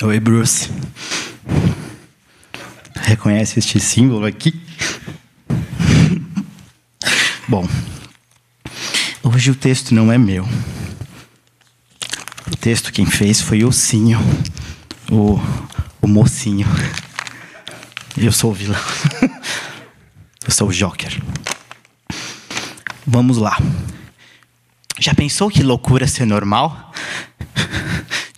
Oi, Bruce. Reconhece este símbolo aqui? Bom, hoje o texto não é meu. O texto quem fez foi o Cinho, o, o mocinho. Eu sou o vilão. Eu sou o Joker. Vamos lá. Já pensou que loucura ser normal?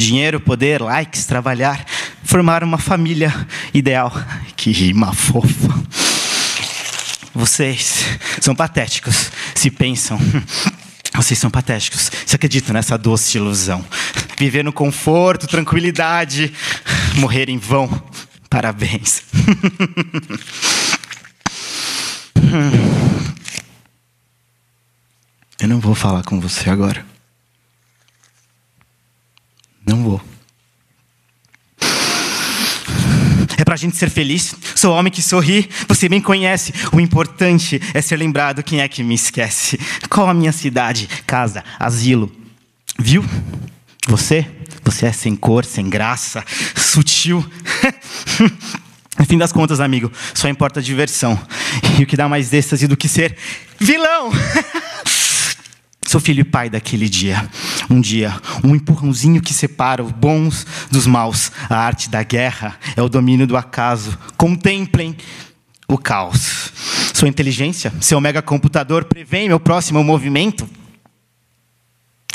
Dinheiro, poder, likes, trabalhar, formar uma família ideal. Que rima fofa. Vocês são patéticos se pensam. Vocês são patéticos. Se acreditam nessa doce ilusão. Viver no conforto, tranquilidade, morrer em vão. Parabéns. Eu não vou falar com você agora. Não vou. É pra gente ser feliz. Sou homem que sorri, você bem conhece. O importante é ser lembrado quem é que me esquece. Qual a minha cidade, casa, asilo? Viu? Você? Você é sem cor, sem graça, sutil. No fim das contas, amigo, só importa a diversão. E o que dá mais êxtase do que ser vilão? Sou filho e pai daquele dia. Um dia, um empurrãozinho que separa os bons dos maus. A arte da guerra é o domínio do acaso. Contemplem o caos. Sua inteligência, seu mega computador prevê meu próximo movimento.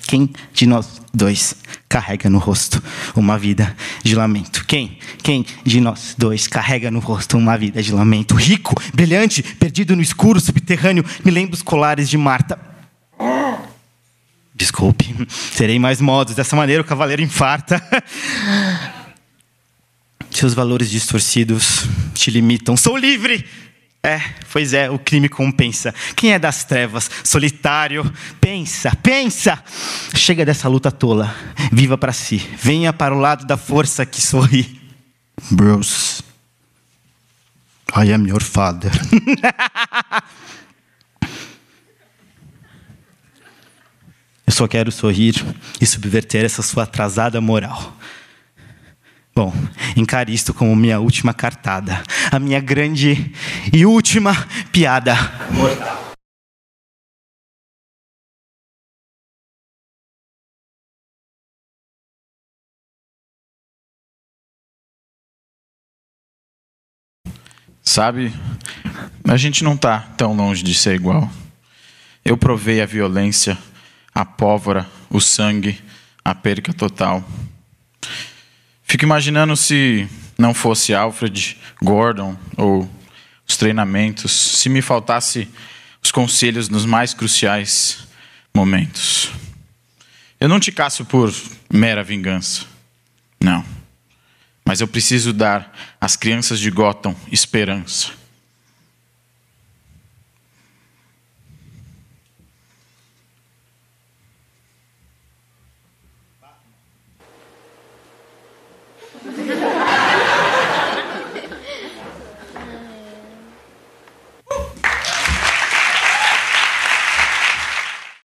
Quem de nós dois carrega no rosto uma vida de lamento? Quem? Quem de nós dois carrega no rosto uma vida de lamento? Rico, brilhante, perdido no escuro subterrâneo, me lembro os colares de Marta. Desculpe, serei mais modos. Dessa maneira o cavaleiro infarta. Seus valores distorcidos te limitam. Sou livre! É, pois é, o crime compensa. Quem é das trevas, solitário, pensa, pensa. Chega dessa luta tola. Viva para si. Venha para o lado da força que sorri. Bruce, I am your father. Eu só quero sorrir e subverter essa sua atrasada moral. Bom, encare isto como minha última cartada, a minha grande e última piada mortal. Sabe, a gente não está tão longe de ser igual. Eu provei a violência, a pólvora, o sangue, a perca total. Fico imaginando se não fosse Alfred, Gordon ou os treinamentos, se me faltasse os conselhos nos mais cruciais momentos. Eu não te caço por mera vingança. Não. Mas eu preciso dar às crianças de Gotham esperança.